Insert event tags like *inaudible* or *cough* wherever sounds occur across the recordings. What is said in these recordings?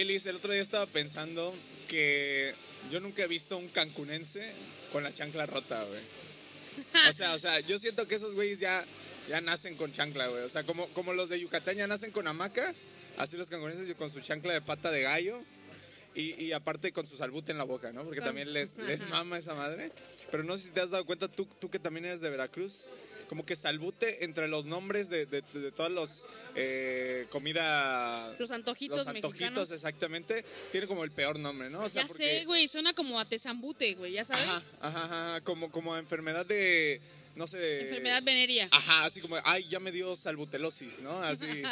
El otro día estaba pensando que yo nunca he visto un cancunense con la chancla rota, güey. O sea, o sea, yo siento que esos güeyes ya, ya nacen con chancla, güey. O sea, como, como los de Yucatán ya nacen con hamaca, así los cancunenses con su chancla de pata de gallo. Y, y aparte con su salbute en la boca, ¿no? Porque también les, les mama esa madre. Pero no sé si te has dado cuenta, tú, tú que también eres de Veracruz, como que salbute entre los nombres de, de, de todas las eh, comida... Los antojitos Los antojitos, mexicanos. exactamente, tiene como el peor nombre, ¿no? O sea, ya porque- sé, güey, suena como a tesambute, güey, ya sabes. Ajá, ajá, ajá, como, como enfermedad de, no sé. Enfermedad venérea. Ajá, así como, ay, ya me dio salbutelosis, ¿no? Así, *laughs*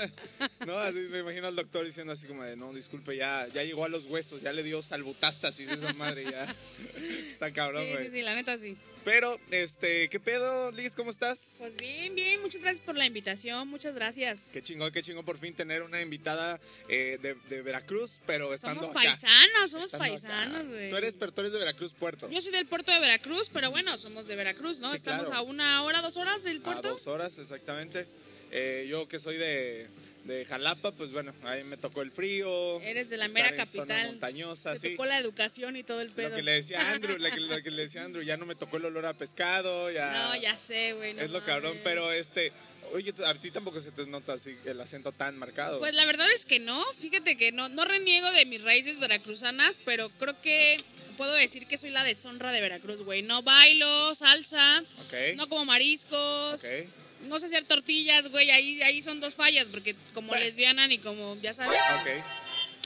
*laughs* ¿no? Así me imagino al doctor diciendo así como de, no, disculpe, ya, ya llegó a los huesos, ya le dio salbutástasis esa madre, ya. *laughs* Está cabrón, sí, güey. sí, sí, la neta sí. Pero, este, ¿qué pedo, Liz? ¿Cómo estás? Pues bien, bien, muchas gracias por la invitación, muchas gracias. Qué chingón, qué chingón por fin tener una invitada eh, de, de Veracruz, pero estando Somos acá. paisanos, somos Estando paisanos, güey. Tú eres, pero tú eres de Veracruz, Puerto. Yo soy del puerto de Veracruz, pero bueno, somos de Veracruz, ¿no? Sí, Estamos claro. a una hora, dos horas del A puerto. dos horas, exactamente. Eh, yo que soy de, de Jalapa, pues bueno, ahí me tocó el frío. Eres de la mera capital. montañosa, Te sí. tocó la educación y todo el Lo pedo. que le decía *laughs* Andrew, lo que, lo que le decía Andrew, ya no me tocó el olor a pescado, ya. No, ya sé, güey. no es lo cabrón, pero este, oye, a ti tampoco se te nota así el acento tan marcado. Pues la verdad es que no, fíjate que no, no reniego de mis raíces veracruzanas, pero creo que puedo decir que soy la deshonra de Veracruz, güey. No bailo, salsa, ok, no como mariscos, ok. No sé hacer tortillas, güey. Ahí, ahí son dos fallas, porque como Bueno. lesbiana ni como, ya sabes. Ok,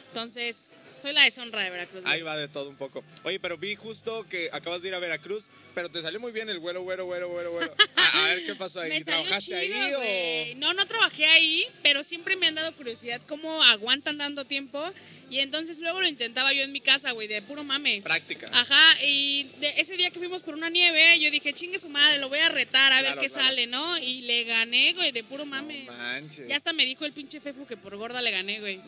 Entonces, soy la deshonra de Veracruz. ahí va de todo un poco. Oye, pero vi justo que acabas de ir a Veracruz, pero te salió muy bien el güero, güero, güero, güero, güero. *laughs* A, a ver qué pasó ahí. Me salió ¿Trabajaste chido, ahí o...? No, no trabajé ahí, pero siempre me han dado curiosidad cómo aguantan dando tiempo. Y entonces luego lo intentaba yo en mi casa, güey, de puro mame. Práctica. Ajá, y de ese día que fuimos por una nieve, yo dije, chingue su madre, lo voy a retar a ver qué claro. sale, ¿no? Y le gané, güey, de puro mame. No manches. ya hasta me dijo el pinche Fefu que por gorda le gané, güey.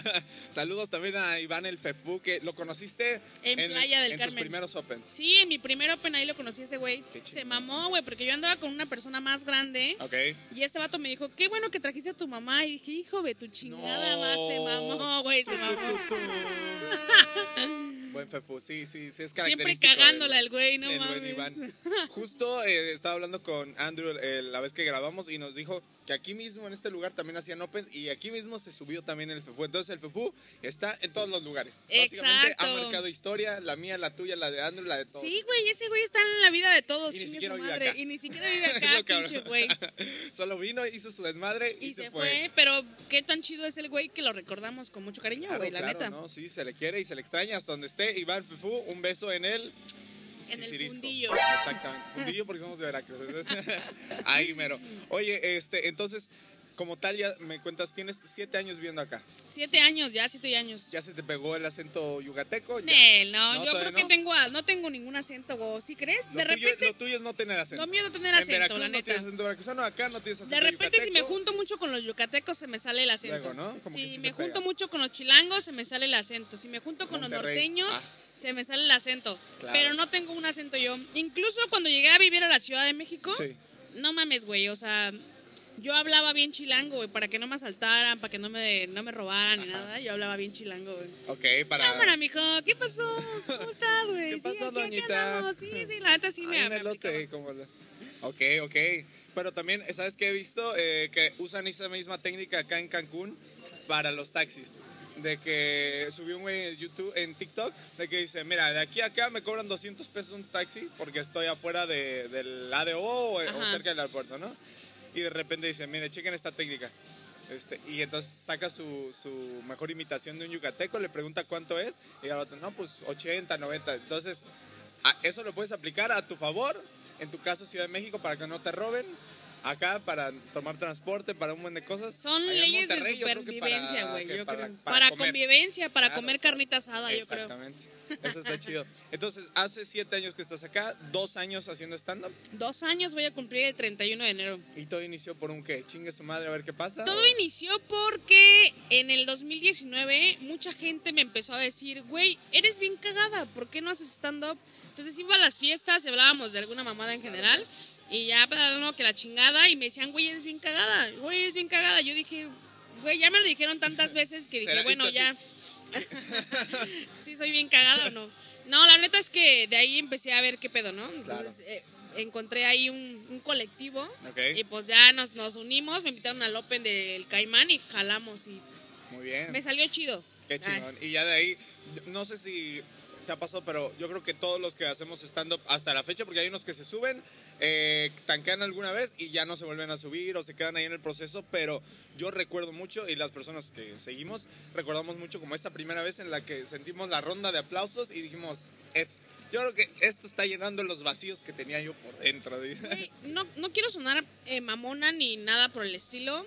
*laughs* Saludos también a Iván el Fefu, que lo conociste En Playa del en tus Carmen. primeros Opens. Sí, en mi primer Open ahí lo conocí a ese güey. Se mamó, güey, porque yo andaba con una persona más grande. Ok. Y este vato me dijo, qué bueno que trajiste a tu mamá. Y dije, hijo de tu chingada No. más, se mamó, güey, se *laughs* mamó. *laughs* Buen Fefu, sí, sí, sí, es Siempre cagándola el güey, no mames. Iván. *laughs* Justo eh, estaba hablando con Andrew eh, la vez que grabamos y nos dijo que aquí mismo en este lugar también hacían Opens y aquí mismo se subió también el Fefu. Entonces el Fefu está en todos los lugares. Básicamente Exacto. ha marcado historia, la mía, la tuya, la de Andrew, la de todos. Sí, güey, ese güey está en la vida de todos, Y ni siquiera su vive madre. acá. Y ni siquiera *laughs* vive acá, pinche güey. *laughs* Solo vino, hizo su desmadre y, Y se fue, pero qué tan chido es el güey que lo recordamos con mucho cariño, Claro, güey, la claro, neta. ¿no? Sí, se le quiere y se le extraña hasta donde esté. Iván Fefu, un beso en el... En el fundillo. Exactamente, fundillo porque somos de Veracruz. *laughs* Ahí mero. Oye, este, entonces, como tal, ya me cuentas, tienes siete años viviendo acá. Siete años, ya siete años. ¿Ya se te pegó el acento yucateco? Ya. No, No, yo creo que no. tengo, no tengo ningún acento. ¿Sí crees? Lo, De tuyo, repente, lo tuyo es no tener acento. no miedo tener en acento, Veracruz la no neta. tienes acento veracruzano, acá no tienes acento De repente, si me junto mucho con los yucatecos, se me sale el acento. Luego, ¿no? Como que si sí me junto mucho con los chilangos, se me sale el acento. Si me junto con los norteños, Ah, se me sale el acento. Claro. Pero no tengo un acento yo. Incluso cuando llegué a vivir a la Ciudad de México, Sí. no mames, güey. O sea, yo hablaba bien chilango, güey, para que no me asaltaran, para que no me, no me robaran ni nada. Yo hablaba bien chilango, güey. Ok, para... Cámara, mijo, ¿qué pasó? ¿Cómo estás, güey? ¿Qué Sí, pasó, doñita? andamos. Sí, sí, la neta sí Ay, me, un me elote, como la- Ok, ok. Pero también, ¿sabes qué he visto? Eh, que usan esa misma técnica acá en Cancún para los taxis. De que subió un güey en YouTube, en TikTok, de que dice, mira, de aquí a acá me cobran 200 pesos un taxi porque estoy afuera de, del ADO o, o cerca del aeropuerto, ¿no? Y de repente dice, mire, chequen esta técnica. Este, y entonces saca su, su mejor imitación de un yucateco, le pregunta cuánto es, y el otro, no, pues 80, 90. Entonces, eso lo puedes aplicar a tu favor, en tu caso Ciudad de México, para que no te roben, acá para tomar transporte, para un buen de cosas. Son Allá leyes de supervivencia, para- güey. para- creo. para Para, comer. convivencia, para Claro, comer carnita asada, yo creo. Exactamente. Eso está chido. Entonces, hace siete años que estás acá, dos años haciendo stand-up, Dos años voy a cumplir el 31 de enero. y todo inició por un qué, chingue su madre a ver qué pasa. Todo inició porque en el 2019 mucha gente me empezó a decir, güey, eres bien cagada, ¿por qué no haces stand-up? Entonces iba a las fiestas y hablábamos de alguna mamada en general y ya, pues, no, que la chingada, y me decían, güey, eres bien cagada, güey, eres bien cagada. Yo dije, Güey, ya me lo dijeron tantas veces que dije, bueno, ya. *laughs* sí, soy bien cagada o no. No, la neta es que de ahí empecé a ver qué pedo, ¿no? Entonces, Claro. eh, encontré ahí un, un colectivo Ok, y pues ya nos, nos unimos, me invitaron al Open del Caimán y jalamos y muy bien. me salió chido. Qué Ay, chingón. Y ya de ahí, no sé si te ha pasado, pero yo creo que todos los que hacemos stand-up hasta la fecha, porque hay unos que se suben, eh, tanquean alguna vez y ya no se vuelven a subir o se quedan ahí en el proceso, pero yo recuerdo mucho y las personas que seguimos recordamos mucho como esa primera vez en la que sentimos la ronda de aplausos y dijimos, "Es- yo creo que esto está llenando los vacíos que tenía yo por dentro. Güey, no, no quiero sonar eh, mamona ni nada por el estilo,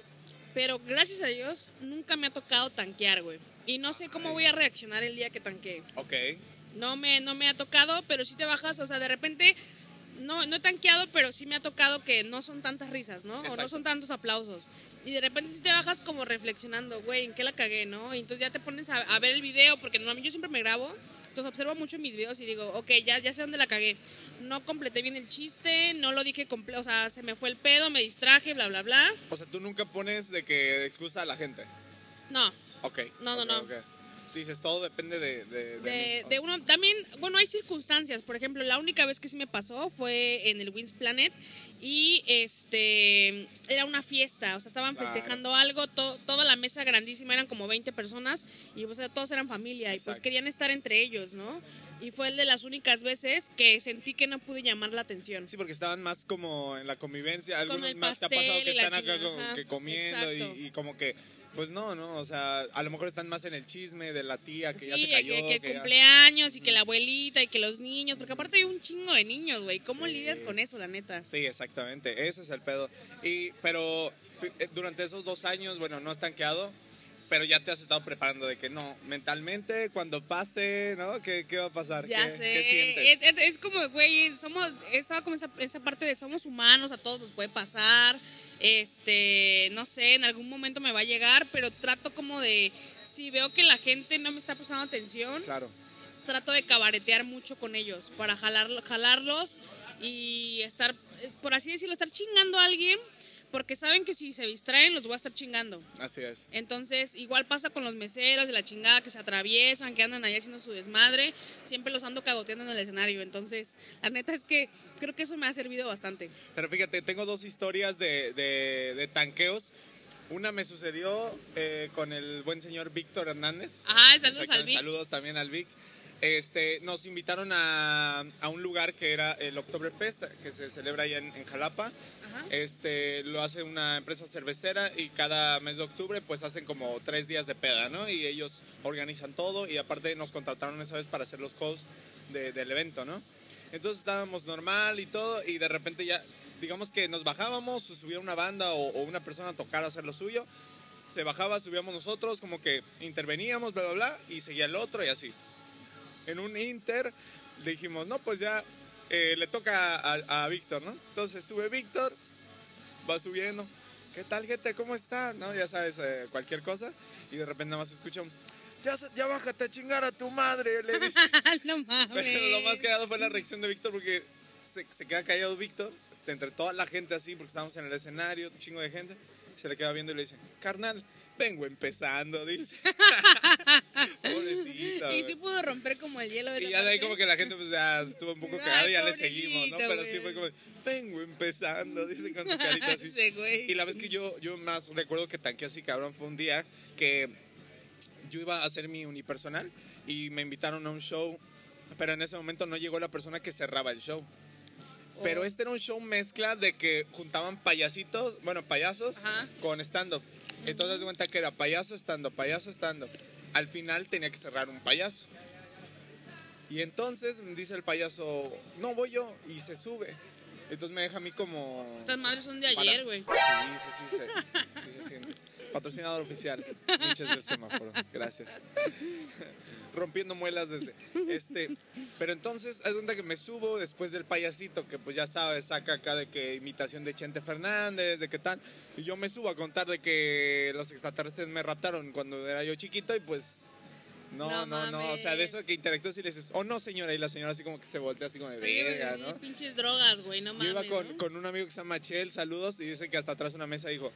pero gracias a Dios nunca me ha tocado tanquear, güey. Y no sé cómo voy a reaccionar el día que tanquee. ok, No me, no me ha tocado, pero sí te bajas, o sea, de repente, no, no he tanqueado, pero sí me ha tocado que no son tantas risas, ¿no? O no son tantos aplausos. Y de repente sí te bajas como reflexionando, güey, ¿en qué la cagué, no? Y entonces ya te pones a, a ver el video, porque normalmente yo siempre me grabo, entonces observo mucho mis videos y digo, ok, ya, ya sé dónde la cagué. No completé bien el chiste, no lo dije completo, o sea, se me fue el pedo, me distraje, bla, bla, bla. o sea, tú nunca pones de que excusa a la gente. No, Ok. No, no, ok, no. ok. Dices, todo depende de... De, de de, mí. de uno también bueno hay circunstancias por ejemplo la única vez que sí me pasó fue en el Wins Planet y este era una fiesta o sea estaban Claro. festejando algo to- toda la mesa grandísima eran como 20 personas y pues todos eran familia y pues querían estar entre ellos no y fue el de las únicas veces que sentí que no pude llamar la atención Sí, porque estaban más como en la convivencia. Con Algunos el más te ha pasado que están acá como que comiendo y como que, pues no, no, o sea, a lo mejor están más en el chisme de la tía que ya Sí, se cayó. que, que que ya- cumpleaños y que la abuelita y que los niños, porque aparte hay un chingo de niños, güey. ¿Cómo Sí. lidias con eso, la neta? Sí, exactamente, ese es el pedo. Y, pero eh, durante esos dos años, bueno, no has tanqueado, pero ya te has estado preparando de que no, mentalmente, cuando pase, ¿no? ¿Qué, qué va a pasar? Ya ¿Qué, sé. ¿Qué sientes? Es, es- es como, güey, somos, estaba como esa, esa parte de somos humanos, a todos nos puede pasar. Este, no sé, en algún momento me va a llegar, pero trato como de, si veo que la gente no me está prestando atención, Claro. trato de cabaretear mucho con ellos para jalarlo- jalarlos y estar, eh, por así decirlo, estar chingando a alguien, porque saben que si se distraen los voy a estar chingando. Así es. Entonces, igual pasa con los meseros de la chingada que se atraviesan, que andan ahí haciendo su desmadre. Siempre los ando cagoteando en el escenario. Entonces, la neta es que creo que eso me ha servido bastante. Pero fíjate, tengo dos historias de, de- de tanqueos. Una me sucedió eh, con el buen señor Víctor Hernández. Ajá, saludos al Vic. Saludos también al Vic. Este, nos invitaron a, a un lugar que era el Oktoberfest, que se celebra allá en, en Jalapa. Ajá. Este, lo hace una empresa cervecera y cada mes de octubre pues hacen como tres días de peda, ¿no? Y ellos organizan todo y aparte nos contrataron esa vez para hacer los hosts de- del evento, ¿no? Entonces estábamos normal y todo y de repente ya, digamos que nos bajábamos, subía una banda o, o una persona a tocar a hacer lo suyo, se bajaba, subíamos nosotros, como que interveníamos, bla, bla, bla, y seguía el otro y así. En un inter dijimos, no, pues ya eh, le toca a, a Víctor, ¿no? Entonces sube Víctor, va subiendo, ¿qué tal gente? ¿Cómo está? ¿No? Ya sabes, eh, cualquier cosa, y de repente nada más escucha un, ya, ya bájate a chingar a tu madre, le dice. *laughs* no mames. Pero lo más cagado fue la reacción de Víctor porque se, se queda callado Víctor entre toda la gente así, porque estábamos en el escenario, un chingo de gente. Se le queda viendo y le dice, carnal, vengo empezando, dice. *laughs* Pobrecito. Y sí pudo romper como el hielo de Y ya de ahí como que la gente pues ya estuvo un poco cagada y ya le seguimos, ¿no? Pero sí fue como, vengo empezando, dice con su *laughs* carita así. Güey. Y la vez que yo, yo más recuerdo que tanqué así, cabrón, fue un día que yo iba a hacer mi unipersonal y me invitaron a un show, pero en ese momento no llegó la persona que cerraba el show. Pero Oh. este era un show mezcla de que juntaban payasitos, bueno, payasos Ajá. con stand-up. Entonces, de cuenta que era payaso stand-up, payaso stand-up. Al final tenía que cerrar un payaso. Y entonces dice el payaso, no voy yo, y se sube. Entonces me deja a mí como... Estas madres son de ayer, güey. Sí, sí, sí, sí, sí, se siente. Patrocinador oficial. Muchas del semáforo. Gracias. Rompiendo muelas desde. *laughs* Este. Pero entonces, es donde que me subo después del payasito, que pues ya sabes, saca acá de que imitación de Chente Fernández, de qué tal. Y yo me subo a contar de que los extraterrestres me raptaron cuando era yo chiquito y pues. No, No no, no. O sea, de eso que interactúas y le dices, oh no, señora. Y la señora así como que se voltea así como de verga, sí, ¿no? pinches drogas, güey, no Yo mames. iba con, ¿no? con un amigo que se llama Chel, saludos, y dice que hasta atrás de una mesa dijo,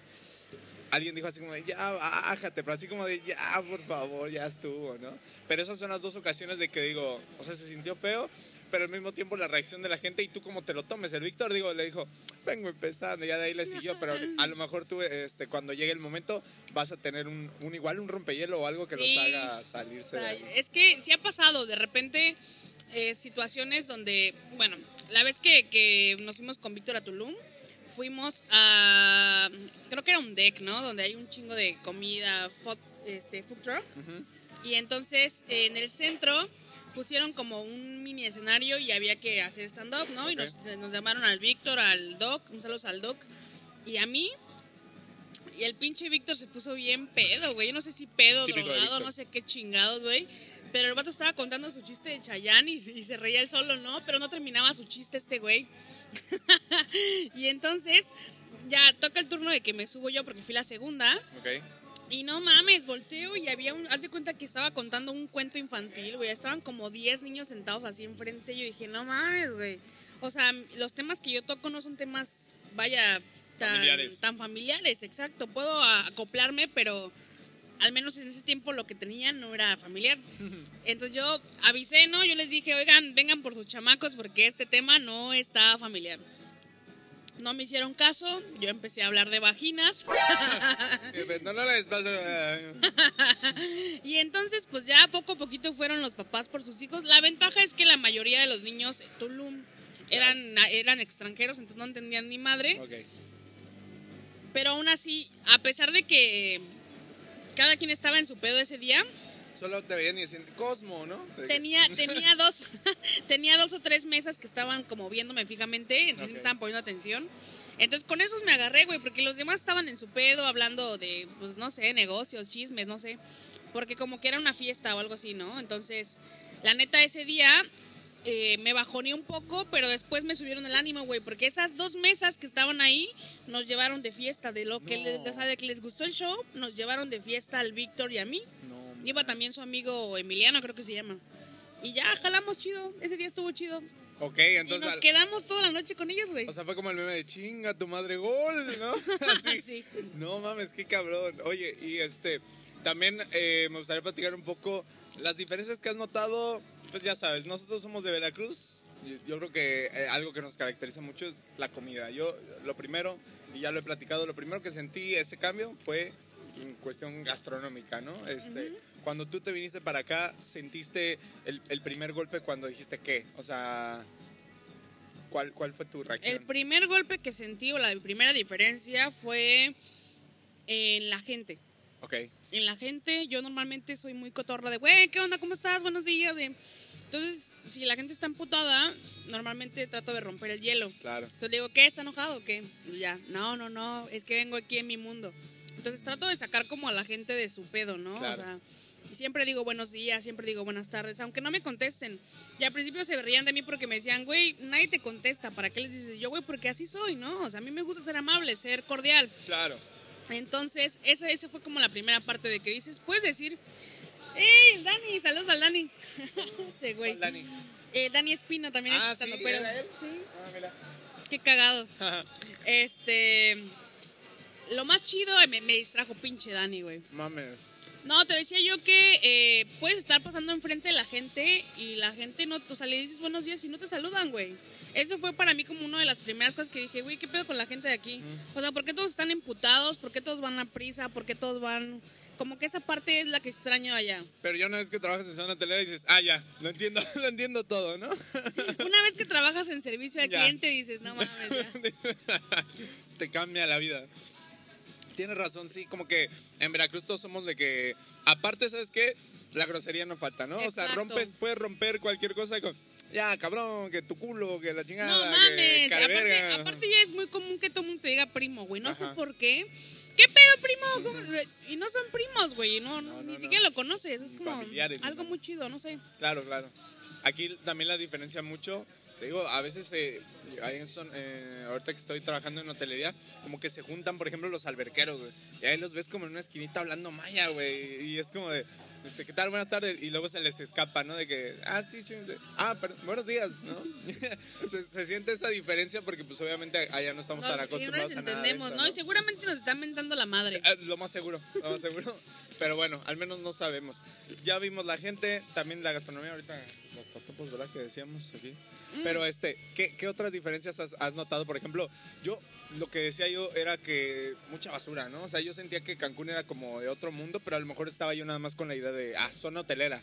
alguien dijo así como de, ya, bájate, pero así como de, ya, por favor, ya estuvo, ¿no? Pero esas son las dos ocasiones de que digo, o sea, se sintió feo, pero al mismo tiempo la reacción de la gente y tú como te lo tomes. El Víctor, digo, le dijo, vengo empezando, ya de ahí le siguió, pero a lo mejor tú, este, cuando llegue el momento, vas a tener un, un igual, un rompehielo o algo que Sí. los haga salirse de ahí. Es que sí ha pasado de repente eh, situaciones donde, bueno, la vez que, que nos fuimos con Víctor a Tulum, fuimos a, creo que era un deck, ¿no? Donde hay un chingo de comida, food, este, food truck. Y entonces eh, en el centro pusieron como un mini escenario y había que hacer stand-up, ¿no? Y Ok. nos, nos llamaron al Víctor, al Doc, un saludo al Doc, y a mí. Y el pinche Víctor se puso bien pedo, güey. Yo no sé si pedo, Típico drogado, no sé qué chingados, güey. Pero el vato estaba contando su chiste de Chayanne y, y se reía él solo, ¿no? Pero no terminaba su chiste este güey. *laughs* y entonces ya toca el turno de que me subo yo porque fui la segunda. Ok. Y no mames, volteo y había un. Haz de cuenta que estaba contando un cuento infantil, güey. Estaban como 10 niños sentados así enfrente. Yo dije, no mames, güey. O sea, los temas que yo toco no son temas, vaya, tan Familiares. tan familiares, exacto. Puedo acoplarme, pero al menos en ese tiempo lo que tenía no era familiar. Entonces yo avisé, ¿no? Yo les dije, oigan, vengan por sus chamacos porque este tema no está familiar. No me hicieron caso, yo empecé a hablar de vaginas. No le despacio. *laughs* Y entonces, pues ya poco a poquito fueron los papás por sus hijos. La ventaja es que la mayoría de los niños en Tulum eran, eran extranjeros, entonces no entendían ni madre. Pero aún así, a pesar de que cada quien estaba en su pedo ese día, Solo te veían y decían, Cosmo, ¿no? tenía, *laughs* tenía, dos, *laughs* tenía dos o tres mesas que estaban como viéndome fijamente, entonces Ok. me estaban poniendo atención. Entonces con esos me agarré, güey, porque los demás estaban en su pedo hablando de, pues no sé, negocios, chismes, no sé. Porque como que era una fiesta o algo así, ¿no? Entonces, la neta, ese día eh, me bajoné un poco, pero después me subieron el ánimo, güey, porque esas dos mesas que estaban ahí nos llevaron de fiesta, de lo que, No. les, o sea, de que les gustó el show, nos llevaron de fiesta al Víctor y a mí. No. Iba también su amigo Emiliano, creo que se llama. Y ya, jalamos chido. Ese día estuvo chido. Ok, y entonces. nos al- quedamos toda la noche con ellos, güey. O sea, fue como el meme de chinga tu madre gol, ¿no? *laughs* Así. sí. No mames, qué cabrón. Oye, y este, también eh, me gustaría platicar un poco las diferencias que has notado. Pues ya sabes, nosotros somos de Veracruz. Yo creo que eh, algo que nos caracteriza mucho es la comida. Yo, lo primero, y ya lo he platicado, lo primero que sentí ese cambio fue en cuestión gastronómica, ¿no? Este, Ujú. Cuando tú te viniste para acá, ¿sentiste el, el primer golpe cuando dijiste qué? O sea, ¿cuál, cuál fue tu reacción? El primer golpe que sentí o la primera diferencia fue en la gente. Ok, En la gente, yo normalmente soy muy cotorra de, güey, ¿qué onda? ¿Cómo estás? Buenos días. güey". Entonces, si la gente está emputada, normalmente trato de romper el hielo. claro. Entonces le digo, ¿qué? ¿Está enojado o qué? Y ya, no, no, no, es que vengo aquí en mi mundo. Entonces trato de sacar como a la gente de su pedo, ¿no? Claro. O sea, y siempre digo buenos días, siempre digo buenas tardes, aunque no me contesten. Y al principio se reían de mí porque me decían, güey, nadie te contesta, ¿para qué les dices? Yo, güey, porque así soy, ¿no? O sea, a mí me gusta ser amable, ser cordial. Claro. Entonces, esa, esa fue como la primera parte de que dices, puedes decir, ¡Ey, Dani! Saludos al Dani. *laughs* Ese güey. Dani. Eh, Dani Espino también Ah, es sí, estando, pero ¿era él? Sí, Ah, mira. qué cagado. *laughs* Este. Lo más chido me, me distrajo pinche Dani, güey. Mames. No, te decía yo que eh, puedes estar pasando enfrente de la gente y la gente no, o sea, le dices buenos días y no te saludan, güey. Eso fue para mí como una de las primeras cosas que dije, güey, ¿qué pedo con la gente de aquí? Mm. O sea, ¿por qué todos están emputados? ¿Por qué todos van a prisa? ¿Por qué todos van...? Como que esa parte es la que extraño allá. Pero ya una vez que trabajas en zona hotelera dices, ah, ya, lo entiendo, *laughs* lo entiendo todo, ¿no? *laughs* Una vez que trabajas en servicio al Ya. cliente dices, no mames, ya. *laughs* Te cambia la vida. Tienes razón, sí, como que en Veracruz todos somos de que, aparte, ¿sabes qué? La grosería no falta, ¿no? O sea, rompes, puedes romper cualquier cosa con, ya, cabrón, que tu culo, que la chingada, No que mames, cara aparte, verga". aparte ya es muy común que todo el mundo te diga primo, güey. No Ajá. sé por qué. ¿Qué pedo, primo? ¿Cómo? Y no son primos, güey. No, No, ni siquiera lo conoces. Es como algo muy chido, no sé. Claro, claro. Aquí también la diferencia mucho, te digo, a veces eh, ahí en son- eh, ahorita que estoy trabajando en hotelería, como que se juntan, por ejemplo, los alberqueros, güey. Y ahí los ves como en una esquinita hablando maya, güey. Y es como de, este, ¿qué tal? Buenas tardes. Y luego se les escapa, ¿no? De que, ah, sí, sí, de- ah, pero, buenos días, ¿no? *laughs* se, se siente esa diferencia porque, pues, obviamente, allá no estamos No, tan y no acostumbrados les a nada de entendemos, eso, ¿no? Y seguramente nos están mentando la madre. Ah, Lo más seguro, lo más seguro. Pero bueno, al menos no sabemos. Ya vimos la gente, también la gastronomía, ahorita los totopos, ¿verdad? Que decíamos aquí. Mm. Pero este, ¿qué, qué otras diferencias has, has notado? Por ejemplo, yo lo que decía yo era que mucha basura, ¿no? O sea, yo sentía que Cancún era como de otro mundo, pero a lo mejor estaba yo nada más con la idea de, ah, zona hotelera.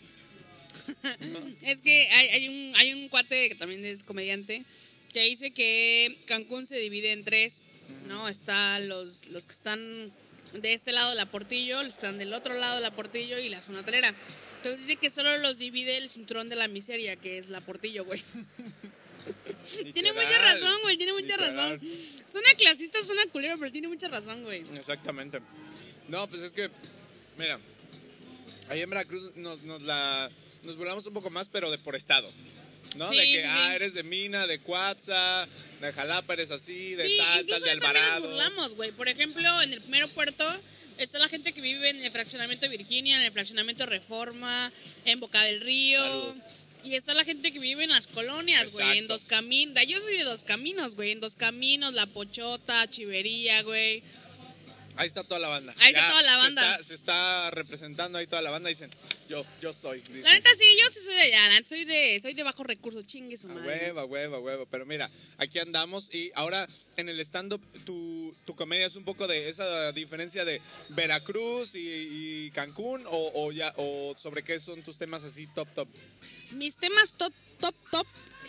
*laughs* Es que hay, hay un, hay un cuate que también es comediante que dice que Cancún se divide en tres, ¿no? Está los, los que están de este lado de la Portillo, los que están del otro lado de la Portillo y la zona hotelera. Entonces dice que solo los divide el cinturón de la miseria, que es la Portillo, güey. Tiene mucha razón, güey, tiene mucha literal. razón. Suena clasista, suena culero, pero tiene mucha razón, güey. Exactamente. No, pues es que, mira, ahí en Veracruz nos, nos la, nos burlamos un poco más, pero de por estado. ¿No? Sí, de que, sí, ah, eres de Mina, de Cuatza, de Jalapa eres así, de Sí, tal, tal, de también nos Alvarado. burlamos, güey. Por ejemplo, en el primero puerto está la gente que vive en el fraccionamiento Virginia, en el fraccionamiento Reforma, en Boca del Río. Saludos. Y está la gente que vive en las colonias, güey, en. Dos Caminos. Yo soy de Dos Caminos, güey, en Dos Caminos, La Pochota, Chivería, güey. Ahí está toda la banda. Ahí está toda la se banda. está- Se está, representando ahí toda la banda. Dicen, yo, yo soy. dicen. La neta sí, yo sí soy de allá, la neta soy de, soy de bajo recurso, chingue su madre. huevo, a huevo, a huevo. Pero mira, aquí andamos y ahora en el stand-up tu, tu comedia es un poco de esa diferencia de Veracruz y, y Cancún o, o ya o sobre qué son tus temas así top top. mis temas top, top, top.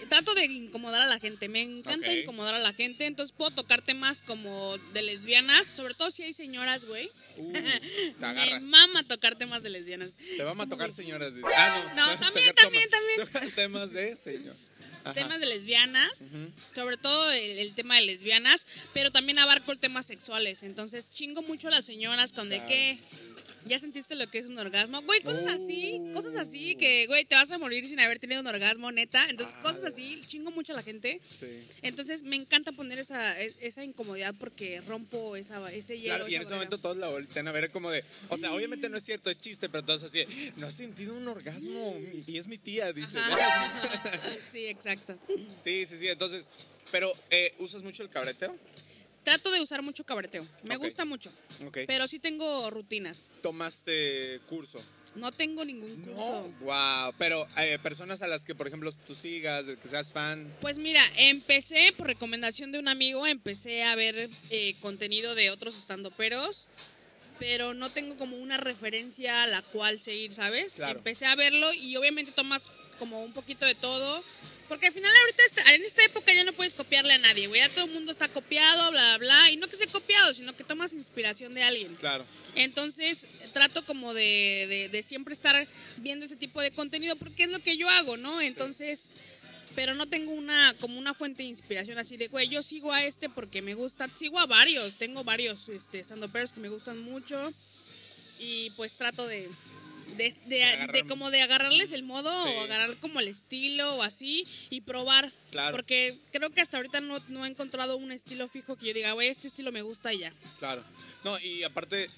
Trato de incomodar a la gente, me encanta incomodar a la gente, entonces puedo tocar temas como de lesbianas, sobre todo si hay señoras, güey. Uh, *laughs* Me mama tocar temas de lesbianas. Te vamos a tocar señoras. de- Ah, no. *laughs* No, también, también, temas- también. *laughs* temas de señor. Ajá. Temas de lesbianas, sobre todo el, el tema de lesbianas, pero también abarco el tema sexuales, entonces chingo mucho a las señoras con de Claro. Ya sentiste lo que es un orgasmo, güey, cosas así, Uh. cosas así que, güey, te vas a morir sin haber tenido un orgasmo, neta, entonces Ah. cosas así, chingo mucho a la gente. Sí. Entonces me encanta poner esa, esa incomodidad porque rompo esa, ese hielo. Claro, y en ese momento todos la voltean a ver como de, o sea, obviamente no es cierto, es chiste, pero todos así, de, no has sentido un orgasmo y es mi tía, dice. Ajá. *laughs* sí, exacto. Sí, sí, sí, entonces, pero eh, ¿usas mucho el cabreteo? Trato de usar mucho cabreteo. Me Ok. gusta mucho, Ok. pero sí tengo rutinas. ¿Tomaste curso? No tengo ningún curso. Wow, pero eh, personas a las que, por ejemplo, tú sigas, de que seas fan. Pues mira, empecé por recomendación de un amigo, empecé a ver eh, contenido de otros estandoperos, pero no tengo como una referencia a la cual seguir, ¿sabes? Claro. Empecé a verlo y obviamente tomas como un poquito de todo, porque al final ahorita esta- en esta época ya no puedes copiarle a nadie, güey, ya todo el mundo está copiado, bla, bla, bla, y no que sea copiado, sino que tomas inspiración de alguien. Claro. Entonces trato como de, de- de siempre estar viendo ese tipo de contenido porque es lo que yo hago, ¿no? Entonces, pero no tengo una como una fuente de inspiración así de, güey, yo sigo a este porque me gusta, sigo a varios, tengo varios este, stand-uperos que me gustan mucho y pues trato de... De, de- como de agarrarles el modo Sí. o agarrar como el estilo o así y probar Claro. porque creo que hasta ahorita no, no he encontrado un estilo fijo que yo diga güey este estilo me gusta y ya Claro. No, y aparte,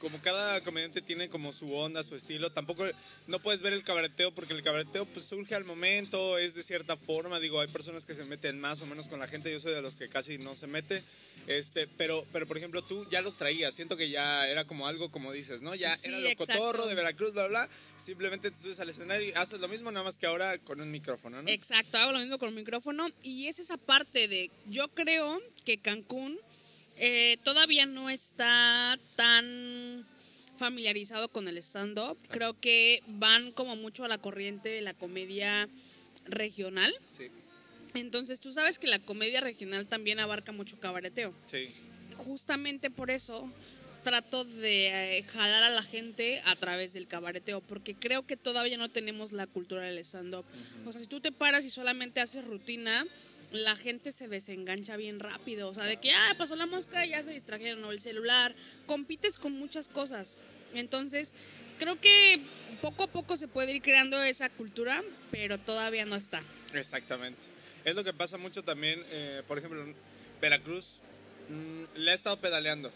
como cada comediante tiene como su onda, su estilo, tampoco no puedes ver el cabareteo porque el cabareteo pues surge al momento, es de cierta forma, digo, hay personas que se meten más o menos con la gente, yo soy de los que casi no se mete, este, pero, pero por ejemplo tú ya lo traías, siento que ya era como algo como dices, ¿no? Ya Sí, era lo exacto. cotorro de Veracruz, bla, bla, simplemente te subes al escenario y haces lo mismo, nada más que ahora con un micrófono, ¿no? Exacto, hago lo mismo con el micrófono y es esa parte de, yo creo que Cancún eh, todavía no está tan familiarizado con el stand-up. Creo que van como mucho a la corriente de la comedia regional. Sí, Entonces tú sabes que la comedia regional también abarca mucho cabareteo. sí, Justamente por eso trato de eh, jalar a la gente a través del cabareteo, porque creo que todavía no tenemos la cultura del stand-up. O sea, si tú te paras y solamente haces rutina, la gente se desengancha bien rápido. O sea, de que, ah, pasó la mosca, ya se distrajeron, o el celular. Compites con muchas cosas. Entonces, creo que poco a poco se puede ir creando esa cultura, pero todavía no está. Exactamente. Es lo que pasa mucho también, eh, por ejemplo, Veracruz mm, le ha estado pedaleando.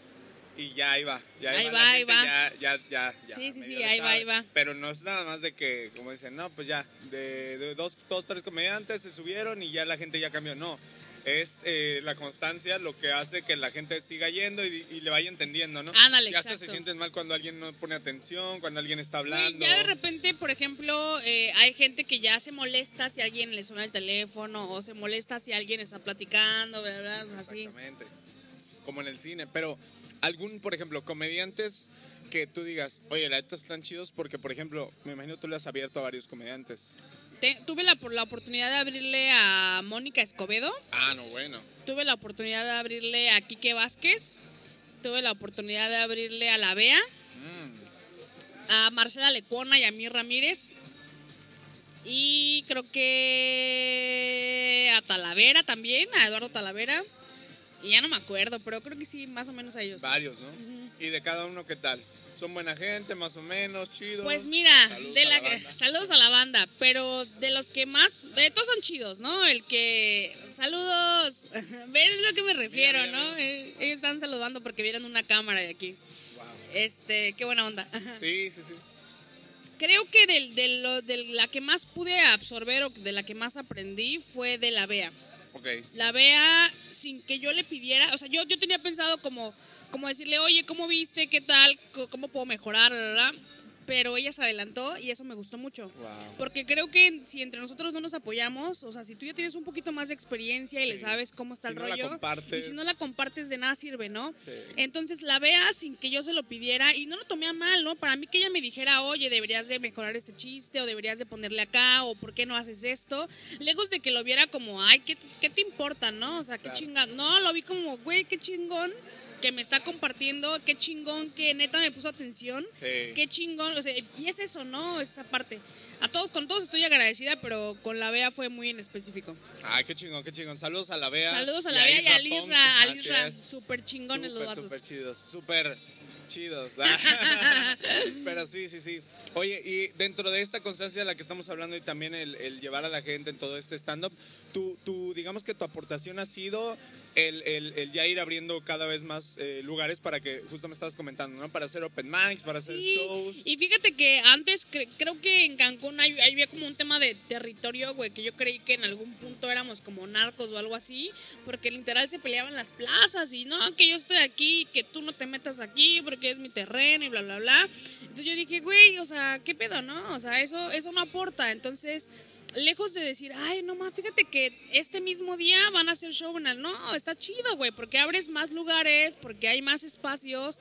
Y ya ahí va. Ya Ahí va, ahí va. Ya, ya, ya, ya, Sí, sí, sí, ahí va, ahí va. Pero no es nada más de que, como dicen, no, pues ya, de, de dos, dos, tres comediantes se subieron y ya la gente ya cambió. No, es eh, la constancia lo que hace que la gente siga yendo y, y le vaya entendiendo, ¿no? Ándale, ya hasta exacto. se sienten mal cuando alguien no pone atención, cuando alguien está hablando. ya de repente, por ejemplo, eh, hay gente que ya se molesta si alguien le suena el teléfono o se molesta si alguien está platicando, bla, así. Exactamente. Como en el cine. Pero, algún, por ejemplo, comediantes que tú digas, oye, la neta están chidos porque, por ejemplo, me imagino tú le has abierto a varios comediantes. Te- tuve la, por la oportunidad de abrirle a Mónica Escobedo, Ah, no, bueno. tuve la oportunidad de abrirle a Quique Vázquez, tuve la oportunidad de abrirle a La Bea, Mm. a Marcela Lecuona y a Mir Ramírez. Y creo que a Talavera también, a Eduardo Talavera. Y ya no me acuerdo, pero creo que sí, más o menos a ellos. Varios, ¿no? Y de cada uno, ¿qué tal? ¿Son buena gente, más o menos, chidos? Pues mira, Saludos de a la, la banda. saludos a la banda, pero de los que más, eh, todos son chidos, ¿no? El que, saludos, *laughs* ves lo que me refiero, Mira, mira, ¿no? Eh, ellos están saludando porque vieron una cámara de aquí. Wow. Este, qué buena onda. *laughs* Sí, sí, sí. Creo que del- de, lo- de la que más pude absorber o de la que más aprendí fue de la Bea. Ok. La Bea sin que yo le pidiera, o sea, yo, yo tenía pensado como, como decirle, oye, ¿cómo viste? ¿Qué tal? ¿Cómo puedo mejorar? Bla. Pero ella se adelantó y eso me gustó mucho. Wow. Porque creo que si entre nosotros no nos apoyamos, o sea, si tú ya tienes un poquito más de experiencia y le sabes cómo está Si el no la rollo, compartes. y si no la compartes de nada sirve, ¿no? Sí. Entonces la vea sin que yo se lo pidiera y no lo tomé a mal, ¿no? Para mí que ella me dijera, oye, deberías de mejorar este chiste o deberías de ponerle acá o por qué no haces esto. Lejos de que lo viera como, ay, ¿qué, qué te importa, no? O sea, qué Claro. chingón. No, lo vi como, güey, qué chingón que me está compartiendo, qué chingón que neta me puso atención. Sí. Qué chingón, o sea, y es eso, ¿no? Esa parte. A todos, con todos estoy agradecida, pero con la Bea fue muy en específico. Ay, qué chingón, qué chingón. Saludos a la Bea. Saludos a la Bea y a. Lisra, a es. súper chingones los vatos. súper chidos, súper chidos. *laughs* *laughs* Pero sí, sí, sí. Oye, y dentro de esta constancia de la que estamos hablando y también el, el llevar a la gente en todo este stand-up, tú, tú, digamos que tu aportación ha sido el, el- el ya ir abriendo cada vez más eh, lugares para que, justo me estabas comentando, ¿no? Para hacer open mics, para hacer Sí, shows. y fíjate que antes cre- creo que en Cancún hay- había como un tema de territorio, güey, que yo creí que en algún punto éramos como narcos o algo así, porque literal se peleaban las plazas y no, que yo estoy aquí, que tú no te metas aquí porque es mi terreno y bla, bla, bla. Entonces yo dije, güey, o sea, ¿qué pedo, no? O sea, eso, eso no aporta. Entonces, lejos de decir, ay, no más, fíjate que este mismo día van a hacer show en el... No, está chido, güey, porque abres más lugares, porque hay más espacios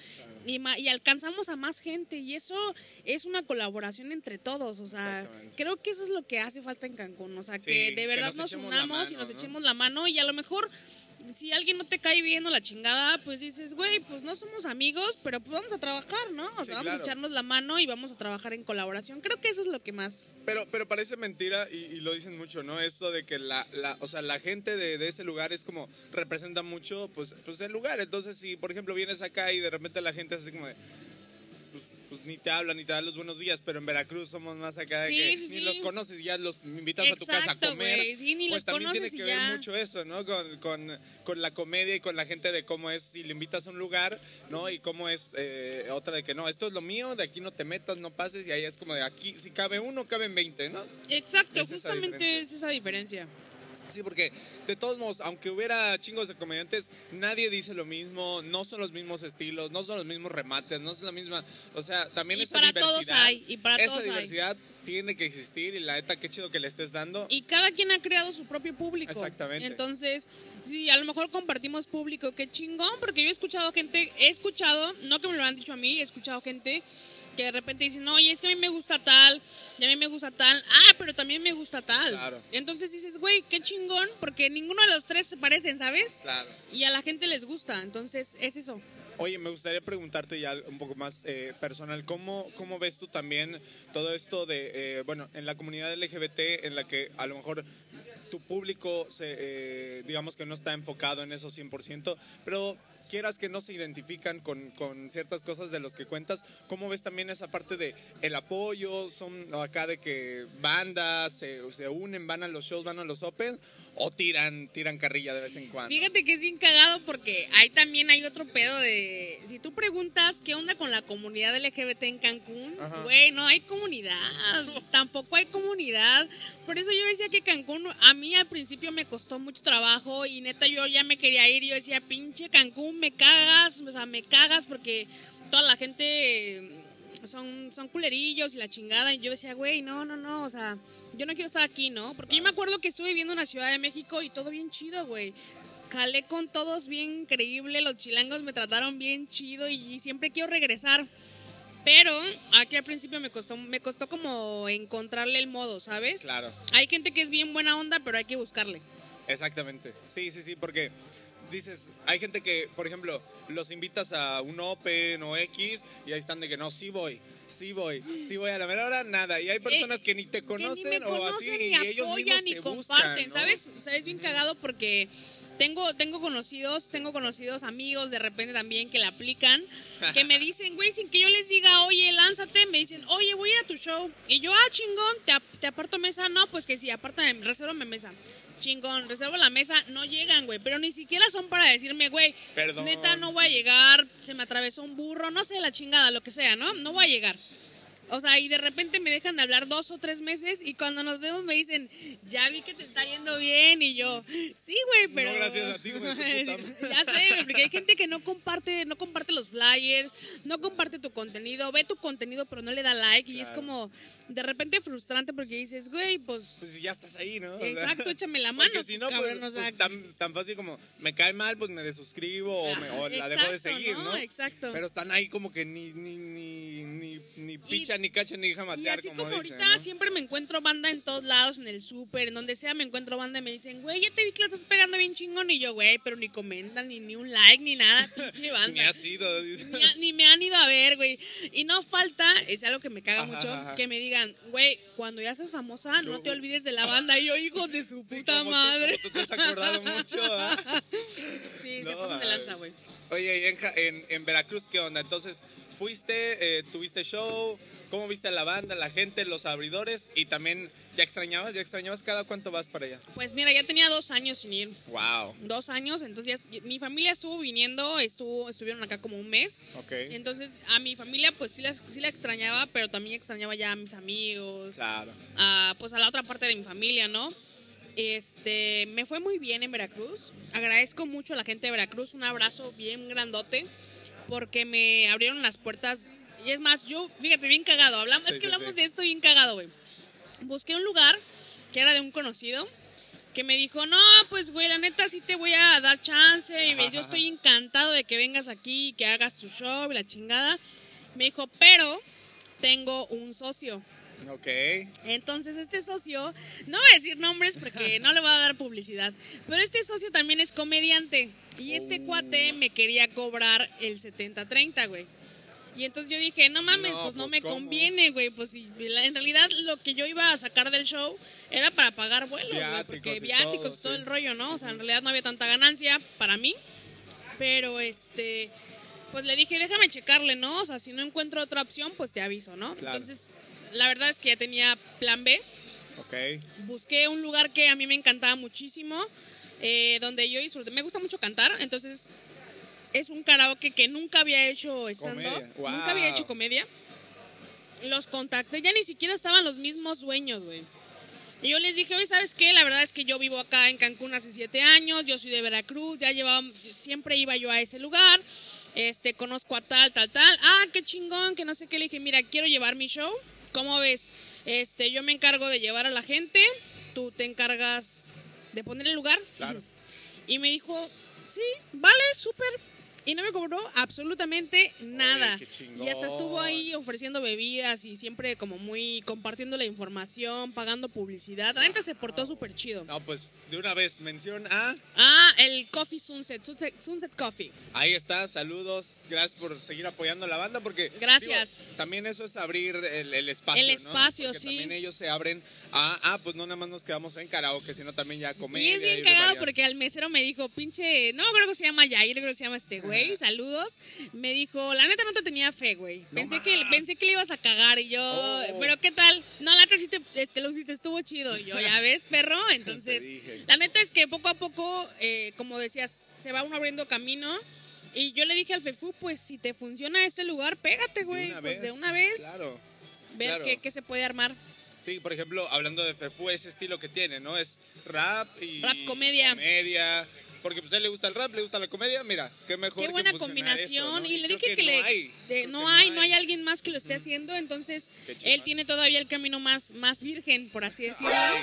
y, ma- y alcanzamos a más gente y eso es una colaboración entre todos, o sea, creo que eso es lo que hace falta en Cancún, o sea, Sí, que de que verdad nos unamos y nos ¿no? echemos la mano y a lo mejor si alguien no te cae bien o la chingada, pues dices, güey, pues no somos amigos, pero pues vamos a trabajar, ¿no? O sea, Sí, vamos claro. a echarnos la mano y vamos a trabajar en colaboración. Creo que eso es lo que más... Pero, pero parece mentira y, y lo dicen mucho, ¿no? Esto de que la, la, o sea, la gente de, de ese lugar es como, representa mucho, pues, pues el lugar. Entonces, si, por ejemplo, vienes acá y de repente la gente es así como de, pues, ni te hablan ni te dan los buenos días, pero en Veracruz somos más acá de Sí, que sí, ni sí. los conoces y ya los invitas a tu casa a comer. ni pues los también tiene que ver ya. mucho eso, ¿no? Con, con, con la comedia y con la gente de cómo es si le invitas a un lugar, ¿no? Y cómo es eh, otra de que no, esto es lo mío, de aquí no te metas, no pases, y ahí es como de aquí, si cabe uno, caben 20, ¿no? Exacto, Es justamente es esa diferencia. Sí, porque de todos modos, aunque hubiera chingos de comediantes, nadie dice lo mismo, no son los mismos estilos, no son los mismos remates, no son la misma, o sea, también Y esa para todos diversidad, hay, y para esa todos hay. diversidad tiene que existir y la neta qué chido que le estés dando. Y cada quien ha creado su propio público. Exactamente. Entonces, sí, a lo mejor compartimos público, qué chingón, porque yo he escuchado gente, he escuchado, no que me lo han dicho a mí, he escuchado gente que de repente dicen, oye, es que a mí me gusta tal, y a mí me gusta tal, ah, pero también me gusta tal. Claro. Entonces dices, güey, qué chingón, porque ninguno de los tres se parecen, ¿sabes? Claro. Y a la gente les gusta, entonces es eso. Oye, me gustaría preguntarte ya un poco más eh, personal, ¿cómo, ¿cómo ves tú también todo esto de, eh, bueno, en la comunidad LGBT en la que a lo mejor tu público, se, eh, digamos que no está enfocado en eso 100%, pero quieras que no se identifican con, con ciertas cosas de los que cuentas, ¿cómo ves también esa parte de el apoyo? ¿Son acá de que bandas se, se unen, van a los shows, van a los open? O tiran, tiran carrilla de vez en cuando. Fíjate que es bien cagado porque ahí también hay otro pedo de... Si tú preguntas qué onda con la comunidad LGBT en Cancún, güey, no hay comunidad, *laughs* tampoco hay comunidad. Por eso yo decía que Cancún, a mí al principio me costó mucho trabajo y neta yo ya me quería ir. Yo decía, pinche Cancún, me cagas, o sea, me cagas porque toda la gente eh, son, son culerillos y la chingada. Y yo decía, güey, no, no, no, o sea, yo no quiero estar aquí, ¿no? Porque yo me acuerdo que estuve viviendo en la Ciudad de México y todo bien chido, güey. Jalé con todos bien increíble, los chilangos me trataron bien chido y siempre quiero regresar. Pero aquí al principio me costó, me costó como encontrarle el modo, ¿sabes? Claro, Hay gente que es bien buena onda, pero hay que buscarle. exactamente. Sí, sí, sí, porque dices, hay gente que, por ejemplo, los invitas a un Open o X y ahí están de que no, sí voy. Sí voy, sí voy a la mera hora, nada. Y hay personas que ni te conocen, que ni me o así conocen, y ni ellos apoyan, mismos ni te comparten, buscan, ¿no? ¿sabes? O sea, es bien cagado porque tengo, tengo conocidos, tengo conocidos amigos de repente también que le aplican, que me *laughs* dicen, güey, sin que yo les diga, oye, lánzate, me dicen, oye, voy a ir a tu show. Y yo, ah, chingón, te, te aparto mesa. No, pues que sí, apártame, resérvame mesa. Chingón, reservo la mesa, no llegan, güey, pero ni siquiera son para decirme, güey, Perdón. neta, no voy a llegar, se me atravesó un burro, no sé, la chingada, lo que sea, ¿no? No voy a llegar. O sea, y de repente me dejan de hablar dos o tres meses y cuando nos vemos me dicen, ya vi que te está yendo bien y yo, sí, güey, pero... No, gracias a ti, güey, *laughs* ya sé, porque hay gente que no comparte, no comparte los flyers, no comparte tu contenido, ve tu contenido pero no le da like y es como de repente frustrante porque dices, güey, pues... Pues ya estás ahí, ¿no? Exacto, échame la mano, Porque si no, pues, cabrón, o sea, pues, tan, tan fácil como me cae mal, pues me desuscribo o, me- o la dejo de seguir, ¿no? Exacto. Pero están ahí como que ni, ni, ni, ni, picha, ni cacha, ni deja Y así como, como dicen, ahorita ¿no? siempre me encuentro banda en todos lados, en el súper, en donde sea me encuentro banda y me dicen, güey, ya te vi que la estás pegando bien chingón. Y yo, güey, pero ni comentan, ni, ni un like, ni nada, *laughs* pinche banda. Ni. Ni, a- ni me han ido a ver, güey. Y no falta, es algo que me caga Ajá, mucho, ajá. que me digan, güey, cuando ya seas famosa, no te olvides de la banda. Y yo, hijo de su Sí, puta como tú- madre. como tú te has acordado mucho, ¿ah? *laughs* Sí, se pasan de lanza, güey. Oye, y en, en, en Veracruz, ¿qué onda? Entonces, fuiste, eh, tuviste show, ¿cómo viste a la banda, la gente, los abridores? Y también, ¿ya extrañabas? ¿Ya extrañabas cada cuánto vas para allá? Pues mira, ya tenía dos años sin ir. Wow, Dos años, entonces ya- mi familia estuvo viniendo, estuvo, estuvieron acá como un mes. ok. Entonces a mi familia pues sí la, sí la extrañaba, pero también extrañaba ya a mis amigos, Claro. a, pues a la otra parte de mi familia, ¿no? Este, me fue muy bien en Veracruz. Agradezco mucho a la gente de Veracruz, un abrazo bien grandote, porque me abrieron las puertas. Y es más, yo, fíjate, bien cagado, hablamos, Sí, es que hablamos sí. de esto bien cagado, güey. Busqué un lugar que era de un conocido, que me dijo, no, pues güey, la neta sí te voy a dar chance, y yo estoy encantado de que vengas aquí, que hagas tu show y la chingada. Me dijo, pero tengo un socio. Ok. Entonces este socio, no voy a decir nombres porque *laughs* no le voy a dar publicidad, pero este socio también es comediante y este cuate me quería cobrar el 70-30, güey. Y entonces yo dije, no mames, No, pues no pues, me ¿cómo? conviene, güey. Pues si en realidad lo que yo iba a sacar del show era para pagar vuelos, güey. Porque y viáticos todo, y todo sí. el rollo, ¿no? O sea, en realidad no había tanta ganancia para mí. Pero este, pues le dije, déjame checarle, ¿no? O sea, si no encuentro otra opción, pues te aviso, ¿no? Claro. Entonces, la verdad es que ya tenía plan B. Ok. Busqué un lugar que a mí me encantaba muchísimo, eh, donde yo disfruté. Me gusta mucho cantar, entonces es un karaoke que nunca había hecho Comedia, nunca había hecho comedia. Los contacté, ya ni siquiera estaban los mismos dueños, güey. Y yo les dije, oye, ¿sabes qué? La verdad es que yo vivo acá en Cancún hace siete años, yo soy de Veracruz, ya llevaba, siempre iba yo a ese lugar, este, conozco a tal, tal, tal. Ah, qué chingón, que no sé qué. Le dije, mira, quiero llevar mi show, ¿cómo ves? Este, yo me encargo de llevar a la gente, tú te encargas de poner el lugar. Claro. Y me dijo, sí, vale, súper. Y no me cobró absolutamente nada. qué chingón. y hasta estuvo ahí ofreciendo bebidas y siempre como muy compartiendo la información, pagando publicidad. La neta se portó súper chido. No, pues de una vez mención a. Ah, el Coffee Sunset, Sunset, Sunset Coffee. Ahí está, saludos. Gracias por seguir apoyando a la banda porque. Gracias. digo, también eso es abrir el, el espacio. El ¿no? espacio, Porque sí. También ellos se abren a. Ah, pues no nada más nos quedamos en karaoke, sino también ya Y comedia. es bien cagado porque al mesero me dijo, pinche, no creo que se llama Jair, creo que se llama este güey. Güey, saludos, me dijo, la neta no te tenía fe, güey. No Pensé, que, pensé que le ibas a cagar y yo, Oh. pero ¿qué tal? No, la neta sí te, te lo hiciste, estuvo chido. Y yo, ya ves, perro. *laughs* Entonces, la neta es que poco a poco, eh, como decías, se va uno abriendo camino. Y yo le dije al Fefu, pues si te funciona este lugar, pégate, güey. De una Pues vez. de una vez, Claro. ver claro. qué, qué se puede armar. Sí, por ejemplo, hablando de Fefu, ese estilo que tiene, ¿no? Es rap y. Rap, comedia. Comedia. Porque pues a él le gusta el rap, le gusta la comedia. Mira, qué mejor Qué que buena fusionar combinación. eso, ¿no? Y le dije que, le. no hay. de- no, que hay, no hay alguien más que lo esté haciendo. Entonces, él tiene todavía el camino más, más virgen, por así decirlo. Ay.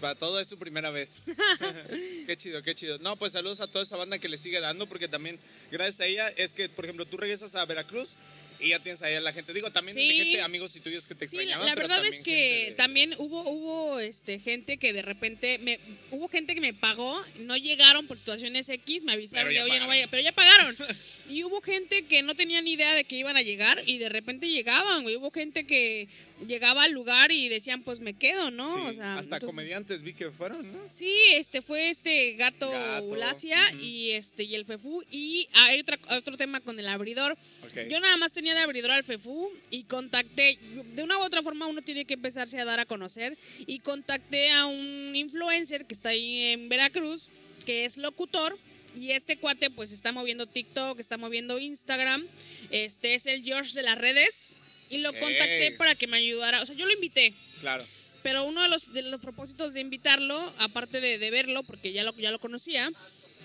Para todo es su primera vez. *laughs* qué chido, qué chido. No, pues saludos a toda esa banda que le sigue dando, porque también, gracias a ella, es que, por ejemplo, tú regresas a Veracruz y ya tienes ahí a la gente. Digo, también de Sí. gente, amigos y tuyos que te Sí, la, extrañaban. la pero verdad es que de- también hubo hubo este gente que de repente me hubo gente que me pagó, no llegaron por situaciones X, me avisaron de oye no pagaron". vaya, pero ya pagaron. *laughs* y hubo gente que no tenía ni idea de que iban a llegar y de repente llegaban, güey. Hubo gente que llegaba al lugar y decían, pues me quedo, ¿no? Sí, O sea, hasta entonces- comediantes vi que fueron, ¿no? Sí, este fue este gato, Gato, Ulacia ujú. y este y el Fefú y hay otra, otro tema con el abridor. Ok. Yo nada más tenía de abridor al Fefú y contacté, de una u otra forma uno tiene que empezarse a dar a conocer y contacté a un influencer que está ahí en Veracruz, que es locutor y este cuate pues está moviendo TikTok, está moviendo Instagram, este es el George de las redes y lo Ok. contacté para que me ayudara, o sea yo lo invité. Claro. Pero uno de los, de los propósitos de invitarlo, aparte de, de verlo, porque ya lo, ya lo conocía,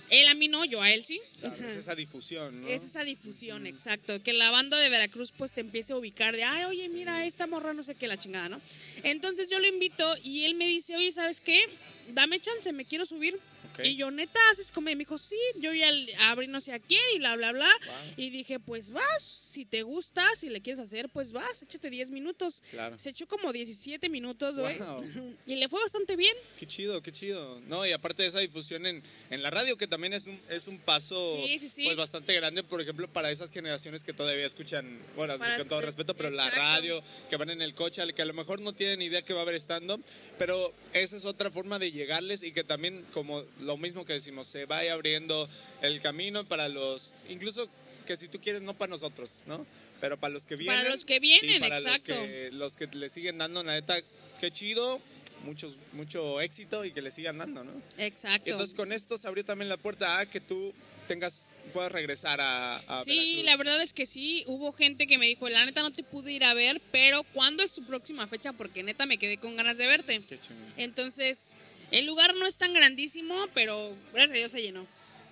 él a mí no, yo a él sí. Claro, es esa difusión, ¿no? Es esa difusión, exacto. Que la banda de Veracruz pues te empiece a ubicar de, ay, oye, mira, esta morra no sé qué, la chingada, ¿no? Entonces yo lo invito y él me dice, oye, ¿sabes qué? Dame chance, me quiero subir. Y yo, neta, haces comedia. Me dijo, sí, yo ya abrí no sé a quién y bla, bla, bla. Wow, Y dije, pues vas, si te gusta, si le quieres hacer, pues vas, échate 10 minutos. claro. Se echó como 17 minutos, güey. Wow. *laughs* Y le fue bastante bien. Qué chido, qué chido. No, y aparte de esa difusión en, en la radio, que también es un, es un paso Sí, sí, sí. pues bastante grande, por ejemplo, para esas generaciones que todavía escuchan, bueno, Para- con todo respeto, pero la radio, que van en el coche, al que a lo mejor no tienen idea que va a haber estando, pero esa es otra forma de llegarles y que también, como lo mismo que decimos, se vaya abriendo el camino para los, incluso que si tú quieres, no para nosotros, ¿no? Pero para los que vienen. Para los que vienen, para exacto. Los que, los que le siguen dando, la neta, qué chido, muchos, mucho éxito y que le sigan dando, ¿no? Exacto. Y entonces con esto se abrió también la puerta a que tú tengas, puedas regresar a, a Sí, Veracruz. la verdad es que sí, hubo gente que me dijo, la neta no te pude ir a ver, pero ¿cuándo es tu próxima fecha? Porque neta me quedé con ganas de verte. Qué. Entonces, el lugar no es tan grandísimo, pero gracias a Dios se llenó.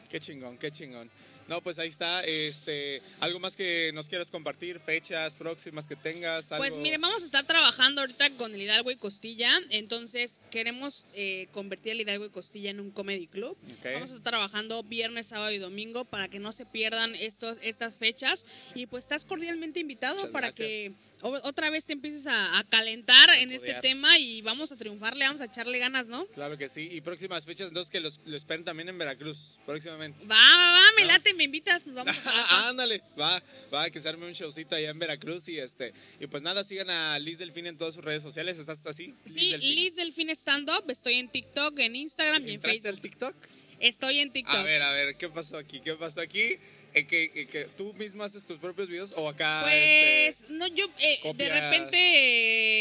Qué chingón, qué chingón. No, pues ahí está. Este, algo más que nos quieras compartir, fechas próximas que tengas. Algo... Pues miren, vamos a estar trabajando ahorita con el Hidalgo y Costilla, entonces queremos eh, convertir el Hidalgo y Costilla en un comedy club. Vamos a estar trabajando viernes, sábado y domingo para que no se pierdan estos, estas fechas. Y pues estás cordialmente invitado Muchas para gracias. que otra vez te empieces a, a calentar en este tema y vamos a triunfarle, vamos a echarle ganas, ¿no? Claro que sí. Y próximas fechas, entonces que los, lo esperen también en Veracruz, próximamente. Va, va, va, me ¿No? late, me invitas, nos vamos a *laughs* Ah, Ándale, va, va a que se arme un showcito allá en Veracruz y este y pues nada, sigan a Liz Delfín en todas sus redes sociales, ¿estás así? Sí, Delfín. Liz Delfín Stand Up, estoy en TikTok, en Instagram y en ¿Entraste Facebook. al TikTok? Estoy en TikTok. A ver, a ver, ¿qué pasó aquí? ¿Qué pasó aquí? ¿En que, que tú mismo haces tus propios videos o acá Pues este, no, yo eh, de repente,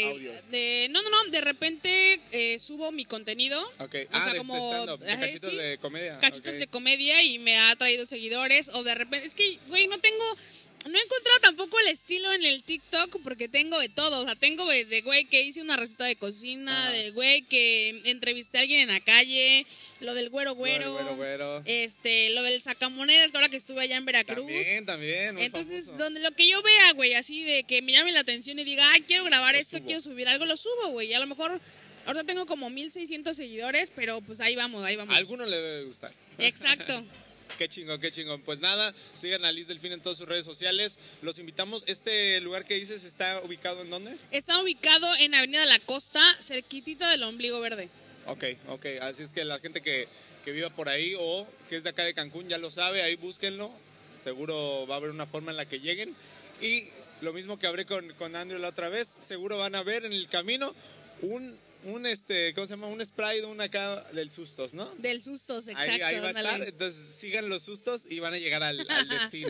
eh, de, no, no, no, de repente eh, subo mi contenido, Ok, o ah, sea, de como- de ajá, cachitos sí, de comedia. cachitos ok. de comedia y me ha traído seguidores, o de repente, es que, güey, no tengo, no he encontrado tampoco el estilo en el TikTok porque tengo de todo, o sea, tengo desde, güey, que hice una receta de cocina, Ajá. de, güey, que entrevisté a alguien en la calle, lo del güero güero, Güero, güero. este, lo del sacamonedas, que ahora que estuve allá en Veracruz. También, también. muy Entonces, famoso. donde lo que yo vea, güey, así de que me llame la atención y diga, ay, quiero grabar Lo esto, subo. quiero subir algo, lo subo, güey. Y a lo mejor, ahorita tengo como 1600 seguidores, pero pues ahí vamos, ahí vamos. A alguno le debe gustar. Exacto. *laughs* Qué chingón, qué chingón. Pues nada, sigan a Liz Delfín en todas sus redes sociales. Los invitamos. Este lugar que dices está ubicado en dónde? Está ubicado en Avenida La Costa, cerquitita del Ombligo Verde. Ok, ok. Así es que la gente que, que viva por ahí o que es de acá de Cancún ya lo sabe, ahí búsquenlo. Seguro va a haber una forma en la que lleguen. Y lo mismo que hablé con, con Andrew la otra vez, seguro van a ver en el camino un un este, ¿cómo se llama? Un sprite, un acá del sustos, ¿no? Del sustos, exacto. Ahí, ahí va a estar, entonces sigan los sustos y van a llegar al, al *laughs* destino.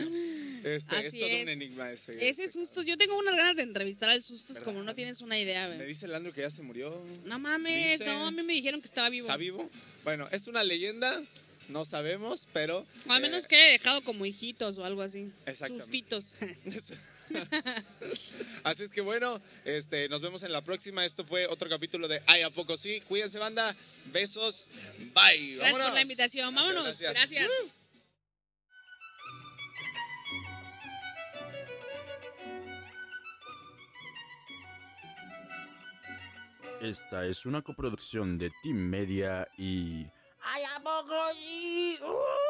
Este, es Así todo es. un enigma ese. Ese ese sustos, yo tengo unas ganas de entrevistar al sustos ¿Verdad? como no tienes una idea, Me güey. dice Landro que ya se murió. No mames, Dice- no, a mí me dijeron que estaba vivo. ¿Está vivo? Bueno, es una leyenda, no sabemos, pero... O al menos eh, que haya dejado como hijitos o algo así. Exactamente. Sustitos. *laughs* *laughs* *laughs* Así es que bueno, este, nos vemos en la próxima. Esto fue otro capítulo de Ay, ¿a poco sí? Cuídense, banda. Besos. Bye. Gracias por la invitación. Gracias, Vámonos. gracias. gracias. Esta es una coproducción de Team Media y... ¡Ay, a poco sí! ¡Uh!